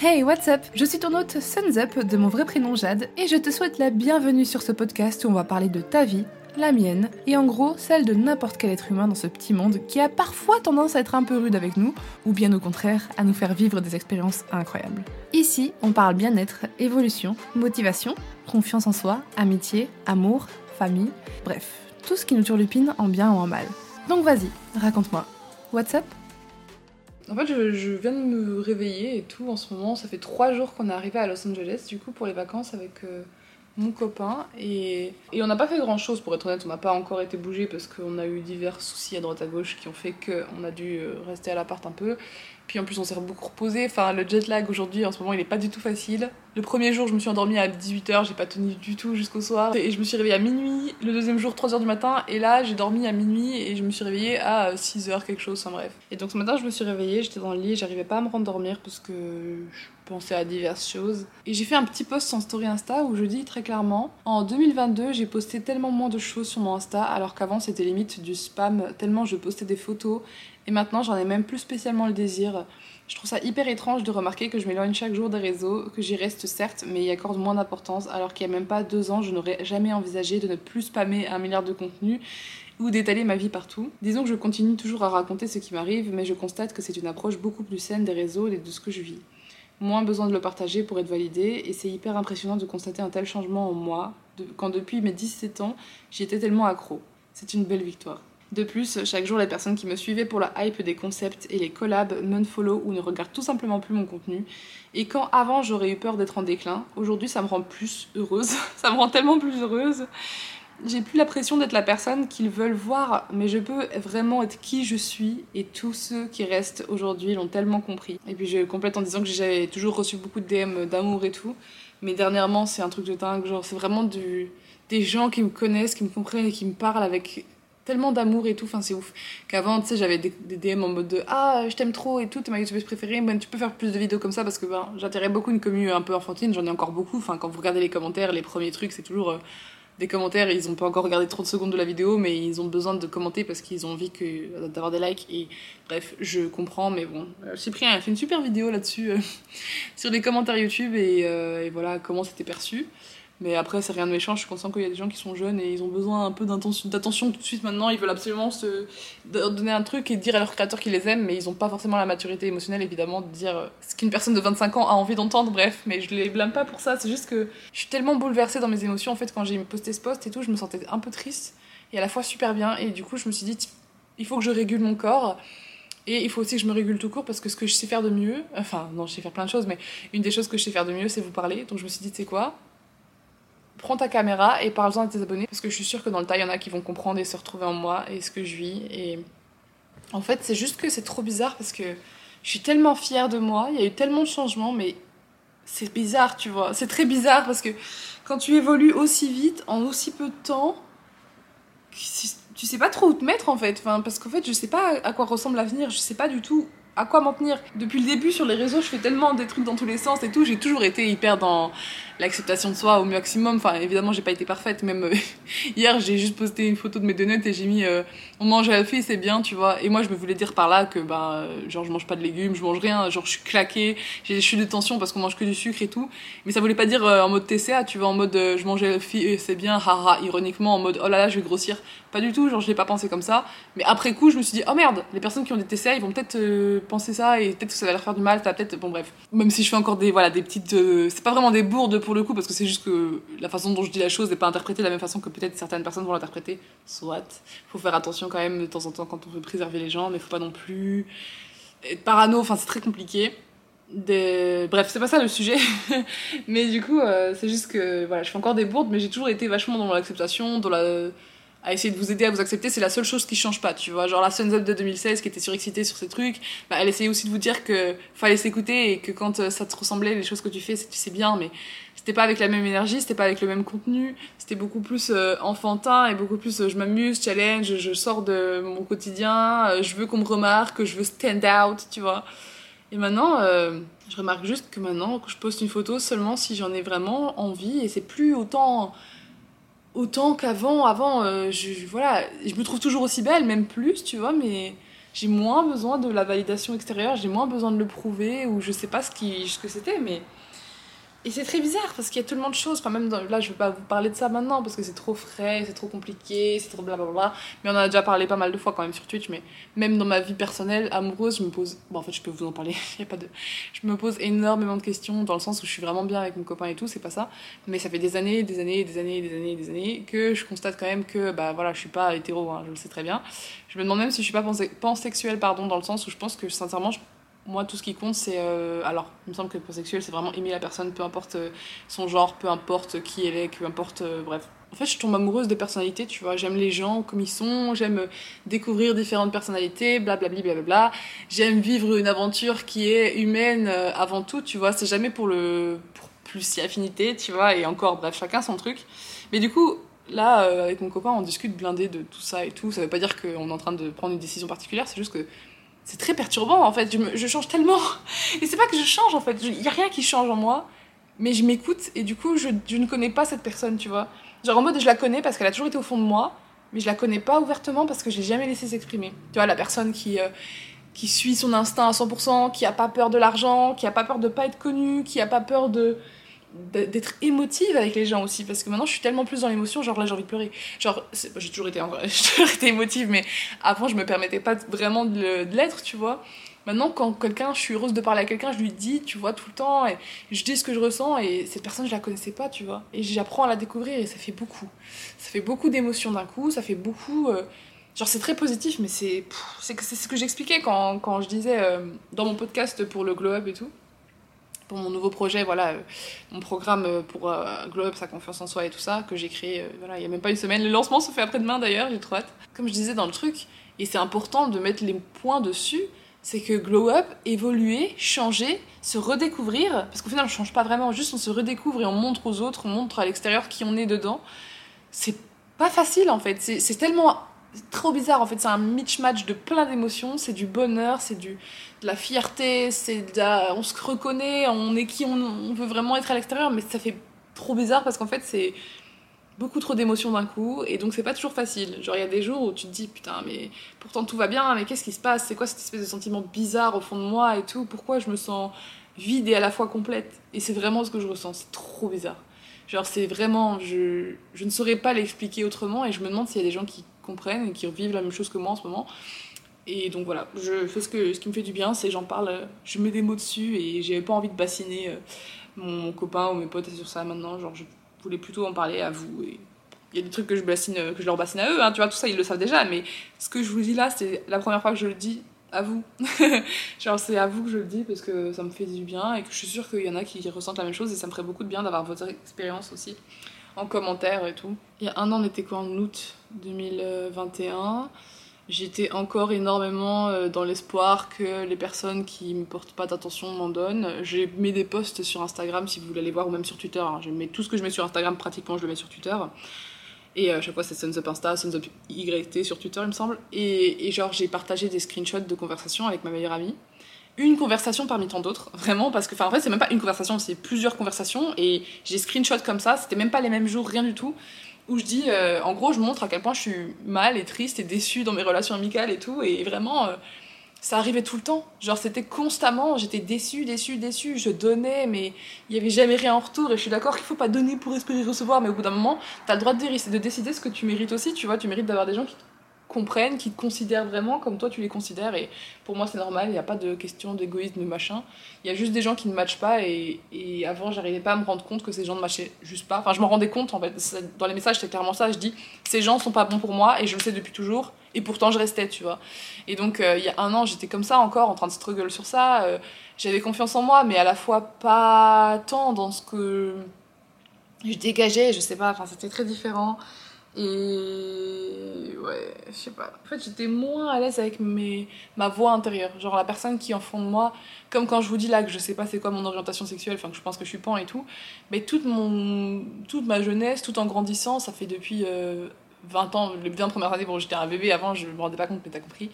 Hey, what's up? Je suis ton hôte Suns Up de mon vrai prénom Jade et je te souhaite la bienvenue sur ce podcast où on va parler de ta vie, la mienne et en gros celle de n'importe quel être humain dans ce petit monde qui a parfois tendance à être un peu rude avec nous ou bien au contraire à nous faire vivre des expériences incroyables. Ici, on parle bien-être, évolution, motivation, confiance en soi, amitié, amour, famille, bref, tout ce qui nous turlupine en bien ou en mal. Donc vas-y, raconte-moi. What's up? En fait, je, viens de me réveiller et tout en ce moment. Ça fait trois jours qu'on est arrivé à Los Angeles, du coup, pour les vacances avec euh, mon copain. Et, et on n'a pas fait grand chose, pour être honnête. On n'a pas encore été bougé parce qu'on a eu divers soucis à droite à gauche qui ont fait qu'on a dû euh, rester à l'appart un peu. Puis en plus, on s'est beaucoup reposé. Enfin, le jet lag aujourd'hui, en ce moment, il est pas du tout facile. Le premier jour, je me suis endormie à 18h, j'ai pas tenu du tout jusqu'au soir. Et je me suis réveillée à minuit. Le deuxième jour, 3h du matin. Et là, j'ai dormi à minuit et je me suis réveillée à 6h, quelque chose, enfin bref. Et donc ce matin, je me suis réveillée, j'étais dans le lit, j'arrivais pas à me rendormir parce que je pensais à diverses choses. Et j'ai fait un petit post en story Insta où je dis très clairement en 2022, j'ai posté tellement moins de choses sur mon Insta alors qu'avant c'était limite du spam, tellement je postais des photos et maintenant, j'en ai même plus spécialement le désir. Je trouve ça hyper étrange de remarquer que je m'éloigne chaque jour des réseaux, que j'y reste certes, mais y accorde moins d'importance, alors qu'il n'y a même pas deux ans, je n'aurais jamais envisagé de ne plus spammer un milliard de contenus ou d'étaler ma vie partout. Disons que je continue toujours à raconter ce qui m'arrive, mais je constate que c'est une approche beaucoup plus saine des réseaux et de ce que je vis. Moins besoin de le partager pour être validé, et c'est hyper impressionnant de constater un tel changement en moi, quand depuis mes 17 ans, j'y étais tellement accro. C'est une belle victoire. De plus, chaque jour, les personnes qui me suivaient pour la hype des concepts et les collabs m'unfollow ou ne regardent tout simplement plus mon contenu. Et quand avant j'aurais eu peur d'être en déclin, aujourd'hui ça me rend plus heureuse. ça me rend tellement plus heureuse. J'ai plus la pression d'être la personne qu'ils veulent voir, mais je peux vraiment être qui je suis et tous ceux qui restent aujourd'hui l'ont tellement compris. Et puis je complète en disant que j'ai toujours reçu beaucoup de DM d'amour et tout, mais dernièrement c'est un truc de dingue, genre c'est vraiment des gens qui me connaissent, qui me comprennent et qui me parlent avec tellement d'amour et tout, enfin c'est ouf. Qu'avant, tu sais, j'avais des, DM en mode de Ah, je t'aime trop et tout, t'es ma youtubeuse préférée, ben, tu peux faire plus de vidéos comme ça parce que ben, j'attirais beaucoup une commune un peu enfantine, j'en ai encore beaucoup. Enfin, quand vous regardez les commentaires, les premiers trucs, c'est toujours euh, des commentaires, ils ont pas encore regardé 30 secondes de la vidéo, mais ils ont besoin de commenter parce qu'ils ont envie que, d'avoir des likes. Et bref, je comprends, mais bon. Euh, Cyprien a fait une super vidéo là-dessus, euh, sur les commentaires YouTube et, et voilà comment c'était perçu. Mais après, c'est rien de méchant. Je suis consciente qu'il y a des gens qui sont jeunes et ils ont besoin un peu d'attention tout de suite maintenant. Ils veulent absolument se donner un truc et dire à leur créateur qu'ils les aiment, mais ils n'ont pas forcément la maturité émotionnelle, évidemment, de dire ce qu'une personne de 25 ans a envie d'entendre. Bref, mais je les blâme pas pour ça. C'est juste que je suis tellement bouleversée dans mes émotions. En fait, quand j'ai posté ce post et tout, je me sentais un peu triste et à la fois super bien. Et du coup, je me suis dit, il faut que je régule mon corps. Et il faut aussi que je me régule tout court parce que ce que je sais faire de mieux, enfin non, je sais faire plein de choses, mais une des choses que je sais faire de mieux, c'est vous parler. Donc je me suis dit, tu sais quoi, prends ta caméra et parle-en à tes abonnés parce que je suis sûre que dans le tas, il y en a qui vont comprendre et se retrouver en moi et ce que je vis. Et en fait, c'est juste que c'est trop bizarre parce que je suis tellement fière de moi, il y a eu tellement de changements, mais c'est bizarre, tu vois. C'est très bizarre parce que quand tu évolues aussi vite, en aussi peu de temps, tu sais pas trop où te mettre en fait. Enfin, parce qu'en fait, je sais pas à quoi ressemble l'avenir, je sais pas du tout à quoi m'en tenir. Depuis le début sur les réseaux, je fais tellement des trucs dans tous les sens et tout. J'ai toujours été hyper dans l'acceptation de soi au maximum. Enfin, évidemment, j'ai pas été parfaite. Même euh, hier, j'ai juste posté une photo de mes donuts et j'ai mis euh, on mange à la fille, c'est bien, tu vois. Et moi, je me voulais dire par là que bah genre je mange pas de légumes, je mange rien, genre je suis claquée, des chutes de tension parce qu'on mange que du sucre et tout. Mais ça voulait pas dire en mode TCA, tu vois, en mode je mange à la fille, c'est bien, haha, ironiquement en mode oh là là, je vais grossir. Pas du tout, genre je l'ai pas pensé comme ça. Mais après coup, je me suis dit oh merde, les personnes qui ont des TCA, ils vont peut-être penser ça et peut-être que ça va leur faire du mal, ça peut-être bon bref. Même si je fais encore des voilà des petites c'est pas vraiment des bourdes pour le coup parce que c'est juste que la façon dont je dis la chose n'est pas interprétée de la même façon que peut-être certaines personnes vont l'interpréter. Soit. Faut faire attention quand même de temps en temps quand on veut préserver les gens, mais faut pas non plus être parano. Enfin, c'est très compliqué. Des... Bref, c'est pas ça le sujet. mais du coup, euh, c'est juste que voilà, je fais encore des bourdes, mais j'ai toujours été vachement dans l'acceptation, dans la à essayer de vous aider à vous accepter, c'est la seule chose qui change pas, tu vois. Genre la Suns de 2016 qui était surexcitée sur ces trucs, bah, elle essayait aussi de vous dire que fallait s'écouter et que quand euh, ça te ressemblait, les choses que tu fais, c'est bien, mais c'était pas avec la même énergie, c'était pas avec le même contenu, c'était beaucoup plus euh, enfantin et beaucoup plus euh, je m'amuse, challenge, je, sors de mon quotidien, je veux qu'on me remarque, je veux stand out, tu vois. Et maintenant, je remarque juste que maintenant, je poste une photo seulement si j'en ai vraiment envie et c'est plus autant autant qu'avant. Avant, euh, je, voilà, je me trouve toujours aussi belle, même plus, tu vois, mais j'ai moins besoin de la validation extérieure, j'ai moins besoin de le prouver, ou je sais pas ce, qui, ce que c'était, mais et c'est très bizarre parce qu'il y a tellement de choses. Enfin, même là, je vais pas vous parler de ça maintenant parce que c'est trop frais, c'est trop compliqué, c'est trop blablabla. Mais on en a déjà parlé pas mal de fois quand même sur Twitch. Mais même dans ma vie personnelle, amoureuse, je me pose. Bon, en fait, je peux vous en parler. y a pas de. Je me pose énormément de questions dans le sens où je suis vraiment bien avec mon copain et tout, c'est pas ça. Mais ça fait des années, des années, des années, des années, des années que je constate quand même que, bah voilà, je suis pas hétéro, hein, je le sais très bien. Je me demande même si je suis pas pansexuelle, pardon, dans le sens où je pense que sincèrement, je moi, tout ce qui compte, c'est. Euh, alors, il me semble que le pansexuel, c'est vraiment aimer la personne, peu importe euh, son genre, peu importe qui elle est, peu importe. Euh, bref. En fait, je tombe amoureuse des personnalités, tu vois. J'aime les gens comme ils sont, j'aime découvrir différentes personnalités, blablabla. Bla, bla, bla, J'aime vivre une aventure qui est humaine avant tout, tu vois. C'est jamais pour le. Pour plus si affinité, tu vois. Et encore, bref, chacun son truc. Mais du coup, là, avec mon copain, on discute blindé de tout ça et tout. Ça veut pas dire qu'on est en train de prendre une décision particulière, c'est juste que c'est très perturbant en fait. Je, change tellement. Et c'est pas que je change en fait. Il y a rien qui change en moi. Mais je m'écoute et du coup, je, je, ne connais pas cette personne, tu vois. Genre en mode, je la connais parce qu'elle a toujours été au fond de moi. Mais je la connais pas ouvertement parce que j'ai jamais laissé s'exprimer. Tu vois, la personne qui, euh, qui suit son instinct à 100%, qui a pas peur de l'argent, qui a pas peur de pas être connue, qui a pas peur de d'être émotive avec les gens aussi parce que maintenant je suis tellement plus dans l'émotion genre là j'ai envie de pleurer. Genre j'ai toujours été j'ai toujours été émotive mais avant je me permettais pas vraiment de l'être tu vois. Maintenant quand quelqu'un je suis heureuse de parler à quelqu'un je lui dis tu vois tout le temps et je dis ce que je ressens et cette personne je la connaissais pas tu vois. Et j'apprends à la découvrir et ça fait beaucoup. Ça fait beaucoup d'émotions d'un coup ça fait beaucoup euh, genre c'est très positif mais c'est c'est ce que j'expliquais quand, quand je disais euh, dans mon podcast pour le glow up et tout pour mon nouveau projet, voilà, euh, mon programme euh, pour euh, Glow Up, sa confiance en soi et tout ça, que j'ai créé, voilà, il n'y a même pas une semaine. Le lancement se fait après-demain d'ailleurs, j'ai trop hâte. Comme je disais dans le truc, et c'est important de mettre les points dessus, c'est que Glow Up, évoluer, changer, se redécouvrir, parce qu'au final on change pas vraiment, juste on se redécouvre et on montre aux autres, on montre à l'extérieur qui on est dedans. C'est pas facile en fait, c'est tellement trop bizarre en fait, c'est un match de plein d'émotions, c'est du bonheur, c'est du de la fierté, c'est on se reconnaît, on est qui on, veut vraiment être à l'extérieur, mais ça fait trop bizarre parce qu'en fait c'est beaucoup trop d'émotions d'un coup et donc c'est pas toujours facile. Genre il y a des jours où tu te dis putain mais pourtant tout va bien, mais qu'est-ce qui se passe? C'est quoi cette espèce de sentiment bizarre au fond de moi et tout? Pourquoi je me sens vide et à la fois complète? Et c'est vraiment ce que je ressens, c'est trop bizarre. Genre c'est vraiment, je, je ne saurais pas l'expliquer autrement et je me demande s'il y a des gens qui comprennent et qui vivent la même chose que moi en ce moment. Et donc voilà, je fais ce, que, ce qui me fait du bien, c'est j'en parle, je mets des mots dessus et j'avais pas envie de bassiner euh, mon, copain ou mes potes sur ça maintenant. Genre, je voulais plutôt en parler à vous. Et il y a des trucs que je, bassine, que je leur bassine à eux, hein, tu vois, tout ça ils le savent déjà, mais ce que je vous dis là, c'est la première fois que je le dis à vous. Genre, c'est à vous que je le dis parce que ça me fait du bien et que je suis sûre qu'il y en a qui ressentent la même chose et ça me ferait beaucoup de bien d'avoir votre expérience aussi en commentaire et tout. Il y a un an, on était quoi en août 2021 J'étais encore énormément euh, dans l'espoir que les personnes qui me portent pas d'attention m'en donnent. J'ai mis des posts sur Instagram si vous voulez aller voir ou même sur Twitter. Hein. Je mets tout ce que je mets sur Instagram pratiquement, je le mets sur Twitter. Et à chaque fois, c'est Suns Up Insta, Suns Up YT sur Twitter, il me semble. Et, et genre, j'ai partagé des screenshots de conversations avec ma meilleure amie. Une conversation parmi tant d'autres, vraiment, parce que, enfin, en fait, c'est même pas une conversation, c'est plusieurs conversations. Et j'ai screenshot comme ça, c'était même pas les mêmes jours, rien du tout où je dis, euh, en gros, je montre à quel point je suis mal et triste et déçue dans mes relations amicales et tout, et vraiment, euh, ça arrivait tout le temps. Genre, c'était constamment, j'étais déçue, déçue, déçue, je donnais, mais il y avait jamais rien en retour, et je suis d'accord qu'il faut pas donner pour espérer recevoir, mais au bout d'un moment, t'as le droit de de décider ce que tu mérites aussi, tu vois, tu mérites d'avoir des gens qui comprennent, qui te considèrent vraiment comme toi tu les considères. Et pour moi, c'est normal, il n'y a pas de question d'égoïsme, machin. Il y a juste des gens qui ne matchent pas. Et, et avant, j'arrivais pas à me rendre compte que ces gens ne matchaient juste pas. Enfin, je m'en rendais compte en fait. Dans les messages, c'est clairement ça. Je dis, ces gens sont pas bons pour moi et je le sais depuis toujours. Et pourtant, je restais, tu vois. Et donc, euh, il y a un an, j'étais comme ça encore, en train de struggle sur ça. Euh, j'avais confiance en moi, mais à la fois pas tant dans ce que je dégageais, je sais pas, enfin, c'était très différent. Et ouais, je sais pas. En fait, j'étais moins à l'aise avec mes... ma voix intérieure. Genre la personne qui en fond de moi, comme quand je vous dis là que je sais pas c'est quoi mon orientation sexuelle, enfin que je pense que je suis pan et tout. Mais toute, mon... toute ma jeunesse, tout en grandissant, ça fait depuis 20 euh, ans, les 20 premières années, bon j'étais un bébé avant, je me rendais pas compte, mais t'as compris.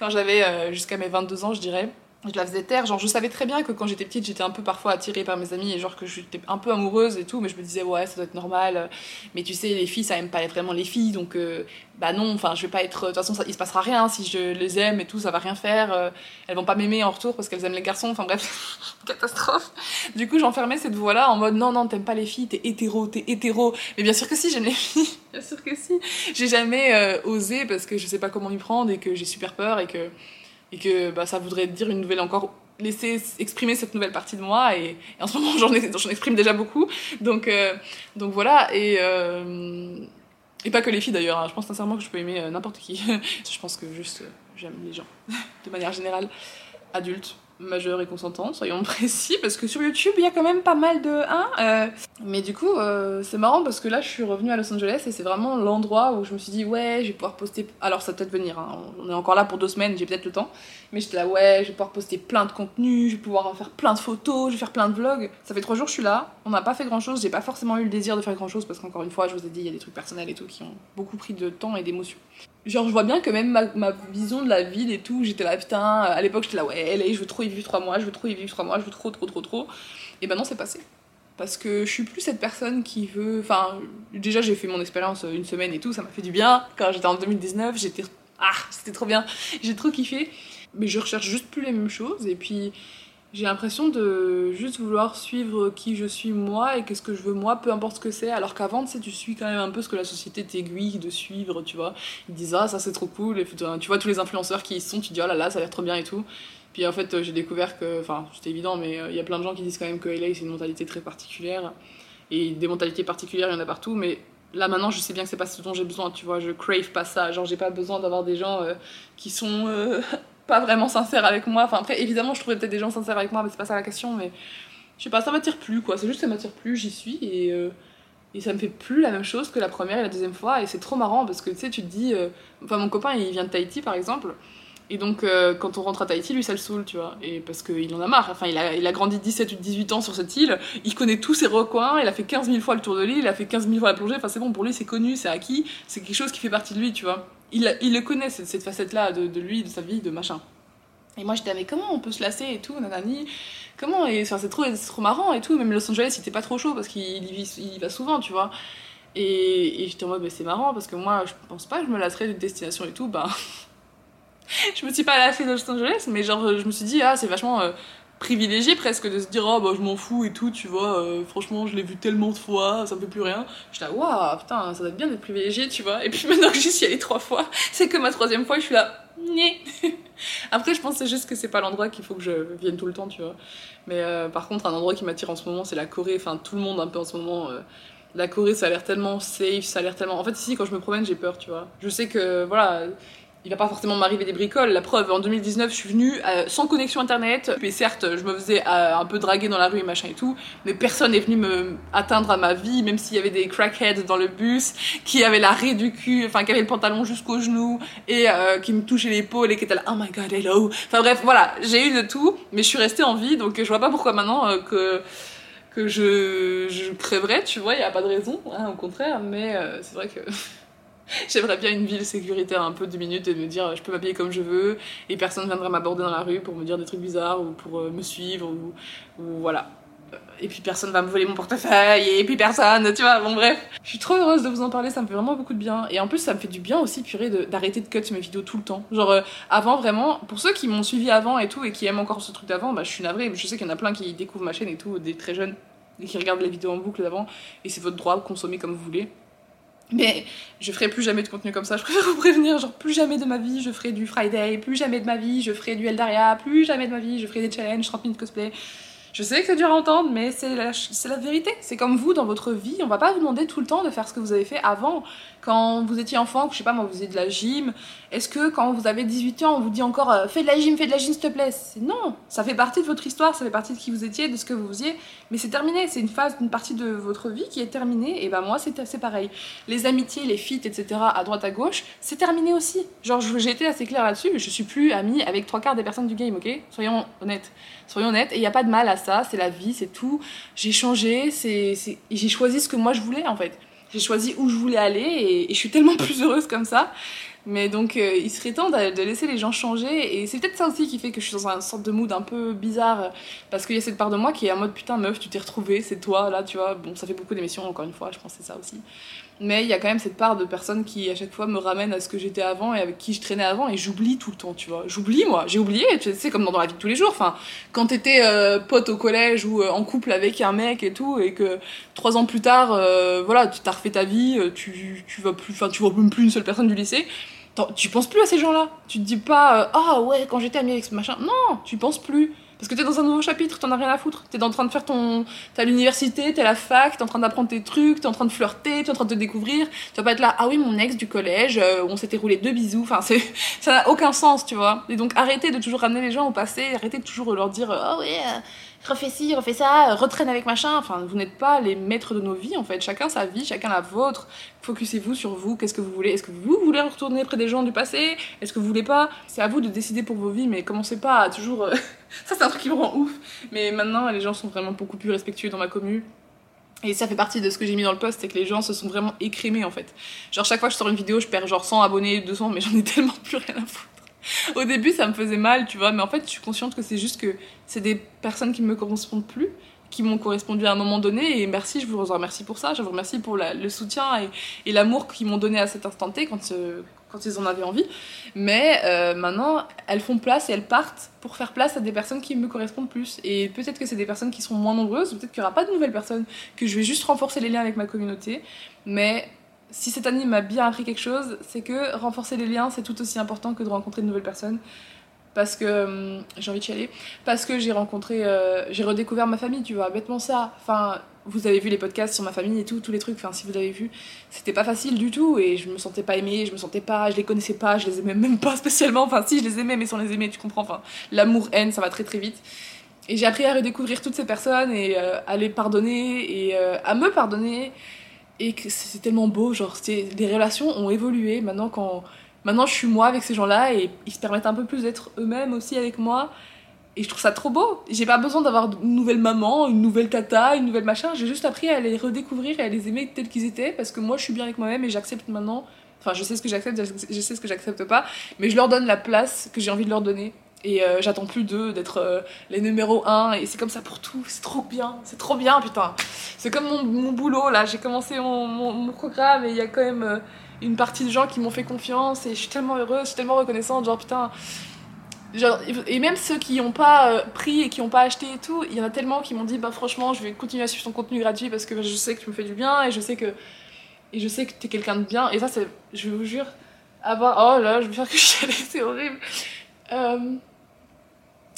Quand j'avais euh, jusqu'à mes 22 ans, je dirais, je la faisais taire. Genre, je savais très bien que quand j'étais petite, j'étais un peu parfois attirée par mes amis et genre que j'étais un peu amoureuse et tout, mais je me disais, ouais, ça doit être normal. Mais tu sais, les filles, ça aime pas vraiment les filles, donc euh, bah non, enfin, je vais pas être. De toute façon, ça, il se passera rien si je les aime et tout, ça va rien faire. euh, elles vont pas m'aimer en retour parce qu'elles aiment les garçons, enfin bref, catastrophe. Du coup, j'enfermais cette voix-là en mode, non, non, t'aimes pas les filles, t'es hétéro, t'es hétéro. Mais bien sûr que si, j'aime les filles, bien sûr que si. J'ai jamais euh, osé parce que je sais pas comment m'y prendre et que j'ai super peur et que et que bah, ça voudrait dire une nouvelle encore laisser exprimer cette nouvelle partie de moi. Et, en ce moment j'en exprime déjà beaucoup. Donc euh, donc voilà. Et euh, et pas que les filles d'ailleurs hein. je pense sincèrement que je peux aimer euh, n'importe qui. Je pense que juste j'aime les gens de manière générale adultes majeurs et consentants soyons précis parce que sur YouTube il y a quand même pas mal de hein, euh, mais du coup euh, c'est marrant parce que là je suis revenue à Los Angeles et c'est vraiment l'endroit où je me suis dit ouais je vais pouvoir poster alors ça va peut-être venir hein. on est encore là pour deux semaines j'ai peut-être le temps mais j'étais là, ouais, je vais pouvoir poster plein de contenus, je vais pouvoir en faire plein de photos, je vais faire plein de vlogs. Ça fait trois jours que je suis là, on n'a pas fait grand chose, j'ai pas forcément eu le désir de faire grand chose parce qu'encore une fois, je vous ai dit, il y a des trucs personnels et tout qui ont beaucoup pris de temps et d'émotions. Genre, je vois bien que même ma, vision de la ville et tout, j'étais là, putain, à l'époque, j'étais là, ouais, LA, je veux trop y vivre trois mois, je veux trop y vivre trois mois, je veux trop, trop, trop, trop. Et ben non, c'est passé. Parce que je suis plus cette personne qui veut. Enfin, déjà, j'ai fait mon expérience une semaine et tout, ça m'a fait du bien. Quand j'étais en 2019, j'étais. Ah, c'était trop bien. J'ai trop kiffé mais je recherche juste plus les mêmes choses et puis j'ai l'impression de juste vouloir suivre qui je suis moi et qu'est-ce que je veux moi, peu importe ce que c'est. Alors qu'avant, tu sais, tu suis quand même un peu ce que la société t'aiguille de suivre, tu vois. Ils disent ah ça c'est trop cool, et tu vois tous les influenceurs qui y sont, tu dis oh là là ça a l'air trop bien et tout. Puis en fait euh, j'ai découvert que, enfin c'était évident, mais euh, il y a plein de gens qui disent quand même que LA c'est une mentalité très particulière et des mentalités particulières il y en a partout, mais là maintenant je sais bien que c'est pas ce dont j'ai besoin, tu vois. Je crave pas ça, genre j'ai pas besoin d'avoir des gens euh, qui sont pas vraiment sincères avec moi. Enfin, après, évidemment, je trouvais peut-être des gens sincères avec moi, mais c'est pas ça la question. Mais je sais pas, ça m'attire plus, quoi. C'est juste que ça m'attire plus, j'y suis et, euh, et ça me fait plus la même chose que la première et la deuxième fois. Et c'est trop marrant parce que tu sais, tu te dis. euh, Enfin, mon copain, il vient de Tahiti par exemple. Et donc, euh, quand on rentre à Tahiti, lui, ça le saoule, tu vois. Et parce qu'il en a marre. Enfin, il a, il a grandi 17 ou 18 ans sur cette île. Il connaît tous ses recoins. Il a fait 15 000 fois le tour de l'île. Il a fait 15 000 fois la plongée. Enfin, c'est bon, pour lui, c'est connu, c'est acquis. C'est quelque chose qui fait partie de lui, tu vois. Il, il le connaît, cette, cette facette-là de, de lui, de sa vie, de machin. Et moi, j'étais, mais comment on peut se lasser et tout, nanani Comment et, enfin, c'est, trop, trop marrant et tout. Même Los Angeles, il était pas trop chaud parce qu'il vit- il y va souvent, tu vois. Et, et j'étais en mode, mais c'est marrant parce que moi, je pense pas que je me lasserais d'une destination et tout. Bah, je me suis pas lassée de Los Angeles, mais genre, je me suis dit, ah, c'est vachement euh, privilégié presque de se dire, oh, bah, je m'en fous et tout, tu vois. euh, franchement, je l'ai vu tellement de fois, ça me fait plus rien. J'étais là, waouh, putain, ça doit être bien d'être privilégié, tu vois. Et puis maintenant que j'y suis allée trois fois, c'est que ma troisième fois, je suis là. Après, je pense juste que c'est pas l'endroit qu'il faut que je vienne tout le temps, tu vois. Mais euh, par contre, un endroit qui m'attire en ce moment, c'est la Corée. Enfin, tout le monde un peu en ce moment. euh, la Corée, ça a l'air tellement safe, ça a l'air tellement. En fait, ici, quand je me promène, j'ai peur, tu vois. Je sais que, voilà, il va pas forcément m'arriver des bricoles. La preuve, en 2019, je suis venue euh, sans connexion internet. Et certes, je me faisais euh, un peu draguer dans la rue et machin et tout, mais personne n'est venu me atteindre à ma vie, même s'il y avait des crackheads dans le bus qui avaient l'arrêt du cul, enfin qui avaient le pantalon jusqu'aux genoux et euh, qui me touchaient l'épaule et qui étaient là, oh my god, hello. Enfin bref, voilà, j'ai eu de tout, mais je suis restée en vie, donc je vois pas pourquoi maintenant que que je, je crèverais, tu vois, il y a pas de raison, hein, au contraire, mais c'est vrai que j'aimerais bien une ville sécuritaire un peu deux minutes et me dire je peux m'habiller comme je veux et personne viendra m'aborder dans la rue pour me dire des trucs bizarres ou pour euh, me suivre ou, voilà. Euh, Et puis personne va me voler mon portefeuille et puis personne, tu vois, bon bref. Je suis trop heureuse de vous en parler, ça me fait vraiment beaucoup de bien. Et en plus ça me fait du bien aussi, purée, de- d'arrêter de, cut mes vidéos tout le temps. Genre euh, avant vraiment, pour ceux qui m'ont suivi avant et tout et qui aiment encore ce truc d'avant, bah je suis navrée, je sais qu'il y en a plein qui découvrent ma chaîne et tout, des très jeunes et qui regardent les vidéos en boucle d'avant et c'est votre droit, consommer comme vous voulez. Mais je ferai plus jamais de contenu comme ça, je préfère vous prévenir, genre plus jamais de ma vie je ferai du Friday, plus jamais de ma vie je ferai du Eldaria, plus jamais de ma vie je ferai des challenges, 30 minutes cosplay. Je sais que c'est dur à entendre, mais c'est la, vérité. C'est comme vous dans votre vie, on va pas vous demander tout le temps de faire ce que vous avez fait avant. Quand vous étiez enfant, que je sais pas moi, vous faisiez de la gym, est-ce que quand vous avez 18 ans, on vous dit encore euh, fais de la gym, fais de la gym s'il te plaît? Non, ça fait partie de votre histoire, ça fait partie de qui vous étiez, de ce que vous faisiez, mais c'est terminé, c'est une phase, une partie de votre vie qui est terminée, et ben moi c'est c'est pareil. Les amitiés, les feats, etc. à droite à gauche, c'est terminé aussi. Genre j'ai été assez claire là-dessus, je suis plus amie avec trois quarts des personnes du game, ok? Soyons honnêtes. Soyons honnêtes, et il n'y a pas de mal à ça, c'est la vie, c'est tout. J'ai changé, c'est, j'ai choisi ce que moi je voulais en fait. J'ai choisi où je voulais aller et, je suis tellement plus heureuse comme ça. Mais donc, euh, il serait temps de, laisser les gens changer. Et c'est peut-être ça aussi qui fait que je suis dans une sorte de mood un peu bizarre. Parce qu'il y a cette part de moi qui est en mode putain, meuf, tu t'es retrouvée, c'est toi, là, tu vois. Bon, ça fait beaucoup d'émissions, encore une fois, je pense c'est ça aussi. Mais il y a quand même cette part de personnes qui, à chaque fois, me ramènent à ce que j'étais avant et avec qui je traînais avant. Et j'oublie tout le temps, tu vois. J'oublie, moi. J'ai oublié, tu sais, comme dans la vie de tous les jours. Enfin, quand t'étais euh, pote au collège ou euh, en couple avec un mec et tout, et que trois ans plus tard, euh, voilà, tu t'as refait ta vie, tu, tu vas plus, enfin, tu vois même plus une seule personne du lycée. Tu penses plus à ces gens-là. Tu te dis pas, ah ouais, quand j'étais amie avec ce machin. Non, tu penses plus. Parce que t'es dans un nouveau chapitre, t'en as rien à foutre. T'es en train de faire ton. T'es à l'université, t'es à la fac, t'es en train d'apprendre tes trucs, t'es en train de flirter, t'es en train de te découvrir. Tu vas pas être là, ah oui, mon ex du collège, euh, on s'était roulé deux bisous. Enfin, c'est, ça n'a aucun sens, tu vois. Et donc, arrêtez de toujours ramener les gens au passé, arrêtez de toujours leur dire, ah oui, euh, refais ci, refais ça, retraîne avec machin. Enfin, vous n'êtes pas les maîtres de nos vies, en fait. Chacun sa vie, chacun la vôtre. Focussez-vous sur vous, qu'est-ce que vous voulez? Est-ce que vous voulez retourner près des gens du passé? Est-ce que vous voulez pas? C'est à vous de décider pour vos vies, mais commencez pas à toujours. euh, ça, c'est un truc qui me rend ouf. Mais maintenant, les gens sont vraiment beaucoup plus respectueux dans ma commu. Et ça fait partie de ce que j'ai mis dans le post, c'est que les gens se sont vraiment écrémés en fait. Genre chaque fois que je sors une vidéo, je perds genre 100 abonnés, 200, mais j'en ai tellement plus rien à foutre. Au début, ça me faisait mal, tu vois, mais en fait, je suis consciente que c'est juste que c'est des personnes qui me correspondent plus, qui m'ont correspondu à un moment donné, et merci, je vous remercie pour ça, je vous remercie pour le soutien et, l'amour qu'ils m'ont donné à cet instant T quand, euh, ils en avaient envie. Mais euh, maintenant, elles font place et elles partent pour faire place à des personnes qui me correspondent plus. Et peut-être que c'est des personnes qui sont moins nombreuses, peut-être qu'il n'y aura pas de nouvelles personnes, que je vais juste renforcer les liens avec ma communauté. Mais si cette année m'a bien appris quelque chose, c'est que renforcer les liens, c'est tout aussi important que de rencontrer de nouvelles personnes. Parce que hum, j'ai envie de chialer. Parce que j'ai rencontré, euh, j'ai redécouvert ma famille, tu vois, bêtement ça. Enfin, vous avez vu les podcasts sur ma famille et tout, tous les trucs. Enfin, si vous avez vu, c'était pas facile du tout et je me sentais pas aimée, je me sentais pas, je les connaissais pas, je les aimais même pas spécialement. Enfin, si, je les aimais, mais sans les aimer, tu comprends. Enfin, l'amour-haine, ça va très très vite. Et j'ai appris à redécouvrir toutes ces personnes et euh, à les pardonner et euh, à me pardonner. Et que c'est tellement beau, genre, les relations ont évolué. Maintenant, quand, maintenant, je suis moi avec ces gens-là et ils se permettent un peu plus d'être eux-mêmes aussi avec moi. Et je trouve ça trop beau. J'ai pas besoin d'avoir une nouvelle maman, une nouvelle tata, une nouvelle machin. J'ai juste appris à les redécouvrir et à les aimer tels qu'ils étaient parce que moi, je suis bien avec moi-même et j'accepte maintenant. Enfin, je sais ce que j'accepte, je sais ce que j'accepte pas, mais je leur donne la place que j'ai envie de leur donner. Et euh, j'attends plus d'eux d'être euh, les numéros 1 et c'est comme ça pour tout. C'est trop bien, c'est trop bien, putain. C'est comme mon, mon boulot là. J'ai commencé mon, mon, programme et il y a quand même euh, une partie de gens qui m'ont fait confiance et je suis tellement heureuse, je suis tellement reconnaissante. Genre putain. Genre, et même ceux qui n'ont pas pris et qui n'ont pas acheté et tout, il y en a tellement qui m'ont dit bah franchement je vais continuer à suivre ton contenu gratuit parce que je sais que tu me fais du bien et je sais que et je sais que t'es quelqu'un de bien et ça je vous jure avoir oh là je vais faire que chialer c'est horrible Euh,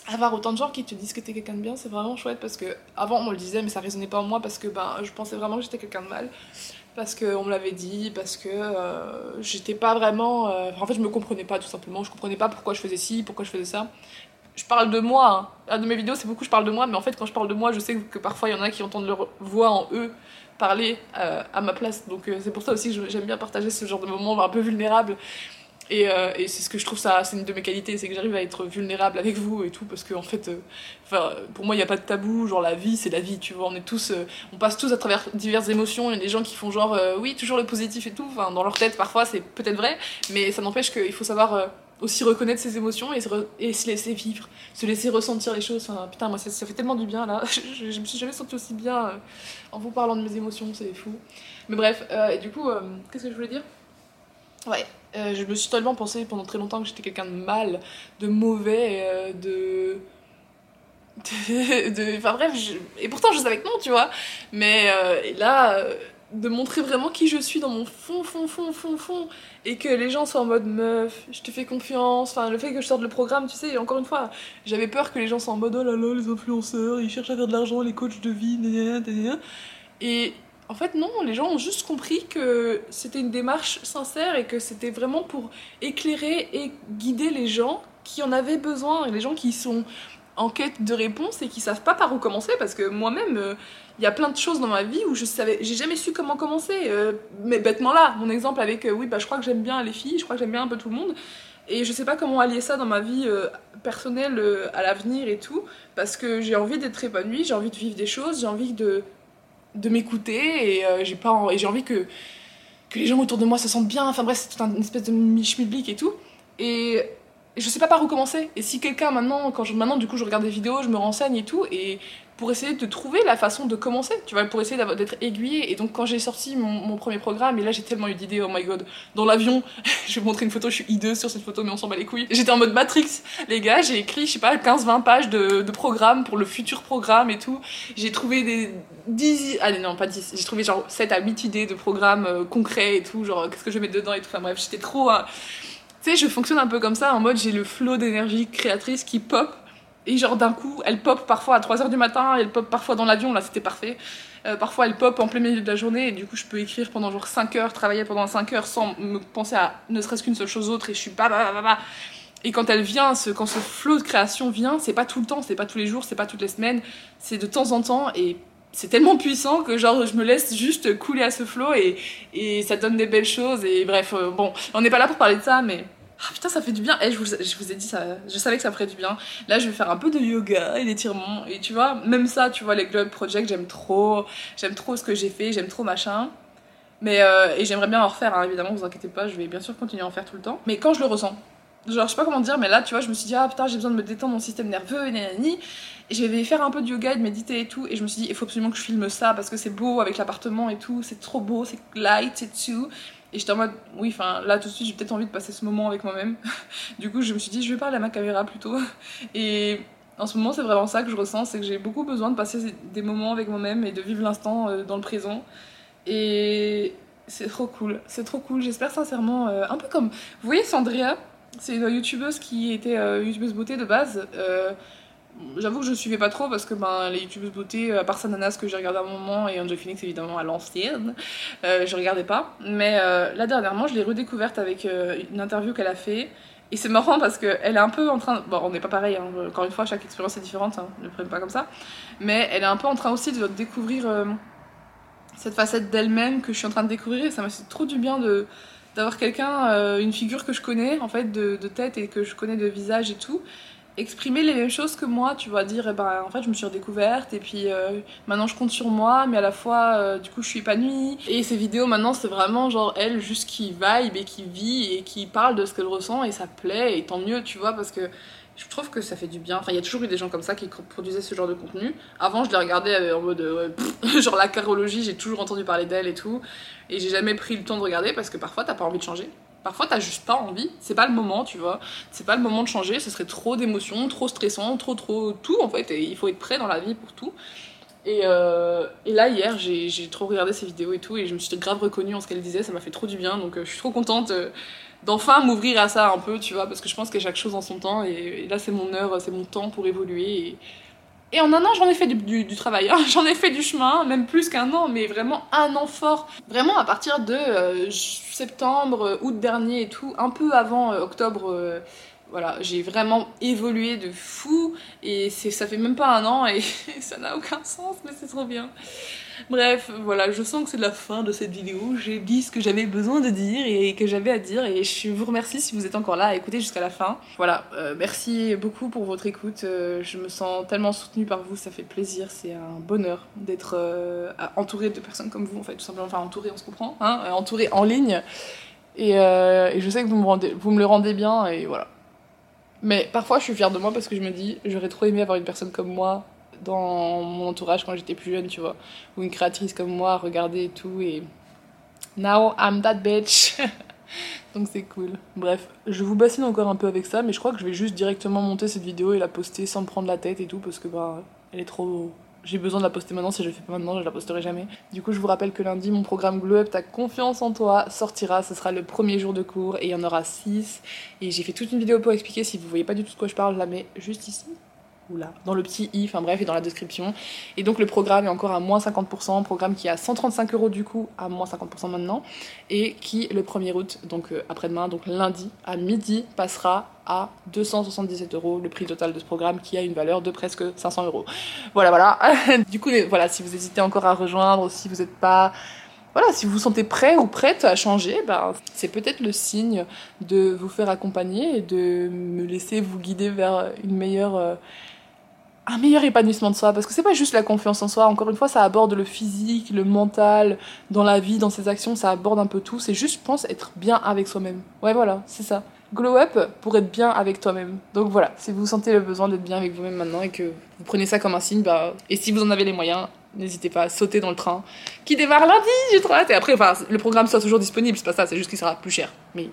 avoir autant de gens qui te disent que t'es quelqu'un de bien c'est vraiment chouette parce que avant on me le disait mais ça résonnait pas en moi parce que ben je pensais vraiment que j'étais quelqu'un de mal parce qu'on me l'avait dit, parce que euh, j'étais pas vraiment. euh, En fait, je me comprenais pas tout simplement. Je comprenais pas pourquoi je faisais ci, pourquoi je faisais ça. Je parle de moi. Hein. Un de mes vidéos, c'est beaucoup je parle de moi, mais en fait, quand je parle de moi, je sais que parfois il y en a qui entendent leur voix en eux parler à ma place. Donc c'est pour ça aussi que j'aime bien partager ce genre de moments un peu vulnérables. Et, euh, et c'est ce que je trouve ça, c'est une de mes qualités, c'est que j'arrive à être vulnérable avec vous et tout, parce que en fait, euh, pour moi, il n'y a pas de tabou, genre la vie, c'est la vie, tu vois, on est tous, euh, on passe tous à travers diverses émotions, il y a des gens qui font genre, euh, oui, toujours le positif et tout, dans leur tête, parfois, c'est peut-être vrai, mais ça n'empêche qu'il faut savoir aussi reconnaître ses émotions et se, laisser vivre, se laisser ressentir les choses, enfin, putain, moi, ça, fait tellement du bien, là, je, je me suis jamais sentie aussi bien en vous parlant de mes émotions, c'est fou. Mais bref, et du coup, qu'est-ce que je voulais dire? Ouais, euh, je me suis tellement pensé pendant très longtemps que j'étais quelqu'un de mal, de mauvais, euh, de. de. Enfin bref, et pourtant je savais que non, tu vois. Mais euh, et là, de montrer vraiment qui je suis dans mon fond, fond, fond, fond, fond, et que les gens soient en mode meuf, je te fais confiance, enfin le fait que je sorte le programme, tu sais, encore une fois, j'avais peur que les gens soient en mode oh là là, les influenceurs, ils cherchent à faire de l'argent, les coachs de vie. Et en fait, non, les gens ont juste compris que c'était une démarche sincère et que c'était vraiment pour éclairer et guider les gens qui en avaient besoin les gens qui sont en quête de réponses et qui savent pas par où commencer parce que moi-même, euh, il y a plein de choses dans ma vie où je savais, j'ai jamais su comment commencer. euh, mais bêtement là, mon exemple avec euh, oui, bah je crois que j'aime bien les filles, je crois que j'aime bien un peu tout le monde. Et je sais pas comment allier ça dans ma vie personnelle à l'avenir et tout, parce que j'ai envie d'être épanouie, j'ai envie de vivre des choses, j'ai envie de, de m'écouter et euh, j'ai pas et j'ai envie que que les gens autour de moi se sentent bien. Enfin bref, c'est une espèce de public et tout. Et je sais pas par où commencer. Et si quelqu'un maintenant, quand je, maintenant du coup je regarde des vidéos, je me renseigne et tout, et pour essayer de trouver la façon de commencer, tu vois, pour essayer d'être aiguillé. Et donc quand j'ai sorti mon, premier programme, et là j'ai tellement eu d'idées, oh my god, dans l'avion, je vais vous montrer une photo, je suis hideuse sur cette photo, mais on s'en bat les couilles. J'étais en mode Matrix, les gars, j'ai écrit, je sais pas, 15-20 pages de, programme pour le futur programme et tout. J'ai trouvé des 10, allez non, pas 10, j'ai trouvé genre 7 à 8 idées de programmes euh, concrets et tout, genre qu'est-ce que je vais mettre dedans et tout. Enfin bref, j'étais trop... Hein. Tu sais, je fonctionne un peu comme ça, en mode j'ai le flot d'énergie créatrice qui pop et genre d'un coup, elle pop parfois à 3h du matin, elle pop parfois dans l'avion, là c'était parfait. Euh, parfois elle pop en plein milieu de la journée et du coup je peux écrire pendant genre 5 heures, travailler pendant 5 heures sans me penser à ne serait-ce qu'une seule chose autre et je suis pas Et quand elle vient, ce, quand ce flot de création vient, c'est pas tout le temps, c'est pas tous les jours, c'est pas toutes les semaines, c'est de temps en temps et c'est tellement puissant que genre je me laisse juste couler à ce flot et, et ça donne des belles choses et bref, euh, bon, on n'est pas là pour parler de ça mais ah putain, ça fait du bien. Et eh, je, vous, je vous ai dit, ça, je savais que ça ferait du bien. Là, je vais faire un peu de yoga et d'étirement. Et tu vois, même ça, tu vois, les Globe Project, j'aime trop. J'aime trop ce que j'ai fait, j'aime trop machin. Mais, euh, et j'aimerais bien en refaire, hein, évidemment, vous inquiétez pas, je vais bien sûr continuer à en faire tout le temps. Mais quand je le ressens, genre, je sais pas comment dire, mais là, tu vois, je me suis dit, ah putain, j'ai besoin de me détendre mon système nerveux, et nanani. Et je vais faire un peu de yoga et de méditer et tout. Et je me suis dit, il faut absolument que je filme ça parce que c'est beau avec l'appartement et tout, c'est trop beau, c'est light et tout. Et j'étais en mode, oui, enfin là tout de suite j'ai peut-être envie de passer ce moment avec moi-même. du coup je me suis dit, je vais parler à ma caméra plutôt. Et en ce moment c'est vraiment ça que je ressens, c'est que j'ai beaucoup besoin de passer des moments avec moi-même et de vivre l'instant euh, dans le présent. Et c'est trop cool, c'est trop cool. J'espère sincèrement, euh, un peu comme, vous voyez Sandria, c'est une youtubeuse qui était euh, youtubeuse beauté de base. J'avoue que je suivais pas trop parce que ben, les youtubeuses beauté, à part Sananas que j'ai regardé à un moment et Angel Phoenix évidemment à l'ancienne, euh, je regardais pas. Mais euh, là dernièrement, je l'ai redécouverte avec euh, une interview qu'elle a fait. Et c'est marrant parce qu'elle est un peu en train. Bon, on n'est pas pareil, hein. encore une fois, chaque expérience est différente, hein. ne prenez pas comme ça. Mais elle est un peu en train aussi de découvrir cette facette d'elle-même que je suis en train de découvrir et ça m'a fait trop du bien d'avoir quelqu'un, une figure que je connais en fait de, tête et que je connais de visage et tout, exprimer les mêmes choses que moi, tu vas dire, eh ben, en fait, je me suis redécouverte et puis euh, maintenant je compte sur moi, mais à la fois, euh, du coup, je suis épanouie. Et ces vidéos, maintenant, c'est vraiment genre elle, juste qui vibe et qui vit et qui parle de ce qu'elle ressent et ça plaît et tant mieux, tu vois, parce que je trouve que ça fait du bien. Enfin, il y a toujours eu des gens comme ça qui produisaient ce genre de contenu. Avant, je les regardais euh, en mode, genre la carologie, j'ai toujours entendu parler d'elle et tout. Et j'ai jamais pris le temps de regarder parce que parfois, t'as pas envie de changer. Parfois, t'as juste pas envie, c'est pas le moment, tu vois. C'est pas le moment de changer, ce serait trop d'émotions, trop stressant, trop, trop tout en fait. Et il faut être prêt dans la vie pour tout. Et, euh, là, hier, j'ai trop regardé ses vidéos et tout, et je me suis grave reconnue en ce qu'elle disait, ça m'a fait trop du bien. Donc, euh, je suis trop contente euh, d'enfin m'ouvrir à ça un peu, tu vois, parce que je pense que chaque chose en son temps, et, là, c'est mon heure, c'est mon temps pour évoluer. Et en un an, j'en ai fait du, travail, hein. j'en ai fait du chemin, même plus qu'un an, mais vraiment un an fort. Vraiment à partir de euh, septembre, euh, août dernier et tout, un peu avant euh, octobre, voilà, j'ai vraiment évolué de fou et ça fait même pas un an et ça n'a aucun sens, mais c'est trop bien. Bref, voilà, je sens que c'est la fin de cette vidéo. J'ai dit ce que j'avais besoin de dire et que j'avais à dire et je vous remercie si vous êtes encore là à écouter jusqu'à la fin. Voilà, euh, merci beaucoup pour votre écoute. Euh, je me sens tellement soutenue par vous, ça fait plaisir. C'est un bonheur d'être euh, entourée de personnes comme vous, en fait, tout simplement. Enfin, entourée, on se comprend, hein, entourée en ligne. Et, et je sais que vous me, vous me le rendez bien et voilà. Mais parfois, je suis fière de moi parce que je me dis, j'aurais trop aimé avoir une personne comme moi dans mon entourage quand j'étais plus jeune, tu vois. Ou une créatrice comme moi, regarder et tout. Et now I'm that bitch. Donc c'est cool. Bref, je vous bassine encore un peu avec ça, mais je crois que je vais juste directement monter cette vidéo et la poster sans prendre la tête et tout, parce que bah, elle est trop. J'ai besoin de la poster maintenant, si je la fais pas maintenant, je la posterai jamais. Du coup, je vous rappelle que lundi, mon programme Glow Up, ta confiance en toi, sortira. Ce sera le premier jour de cours et il y en aura 6. Et j'ai fait toute une vidéo pour expliquer, si vous voyez pas du tout de quoi je parle, je la mets juste ici là, dans le petit i, enfin bref, et dans la description. Et donc le programme est encore à moins 50%, programme qui est à 135 euros du coup, à moins 50% maintenant, et qui le 1er août, donc euh, après-demain, donc lundi à midi, passera à 277 euros le prix total de ce programme qui a une valeur de presque 500 euros. Voilà, voilà. du coup, voilà, si vous hésitez encore à rejoindre, si vous n'êtes pas voilà, si vous vous sentez prêt ou prête à changer, ben, c'est peut-être le signe de vous faire accompagner et de me laisser vous guider vers une meilleure, euh, un meilleur épanouissement de soi. Parce que c'est pas juste la confiance en soi. Encore une fois, ça aborde le physique, le mental, dans la vie, dans ses actions, ça aborde un peu tout. C'est juste, je pense, être bien avec soi-même. Ouais, voilà, c'est ça. Glow up pour être bien avec toi-même. Donc voilà, si vous sentez le besoin d'être bien avec vous-même maintenant et que vous prenez ça comme un signe, bah, et si vous en avez les moyens, n'hésitez pas à sauter dans le train qui démarre lundi, j'ai trop hâte. Et après, enfin, le programme sera toujours disponible, c'est pas ça, c'est juste qu'il sera plus cher. Mais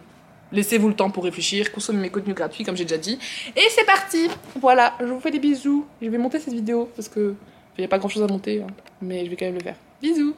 laissez-vous le temps pour réfléchir, consommez mes contenus gratuits, comme j'ai déjà dit. Et c'est parti Voilà, je vous fais des bisous. Je vais monter cette vidéo parce que il n'y a pas grand chose à monter, hein. mais je vais quand même le faire. Bisous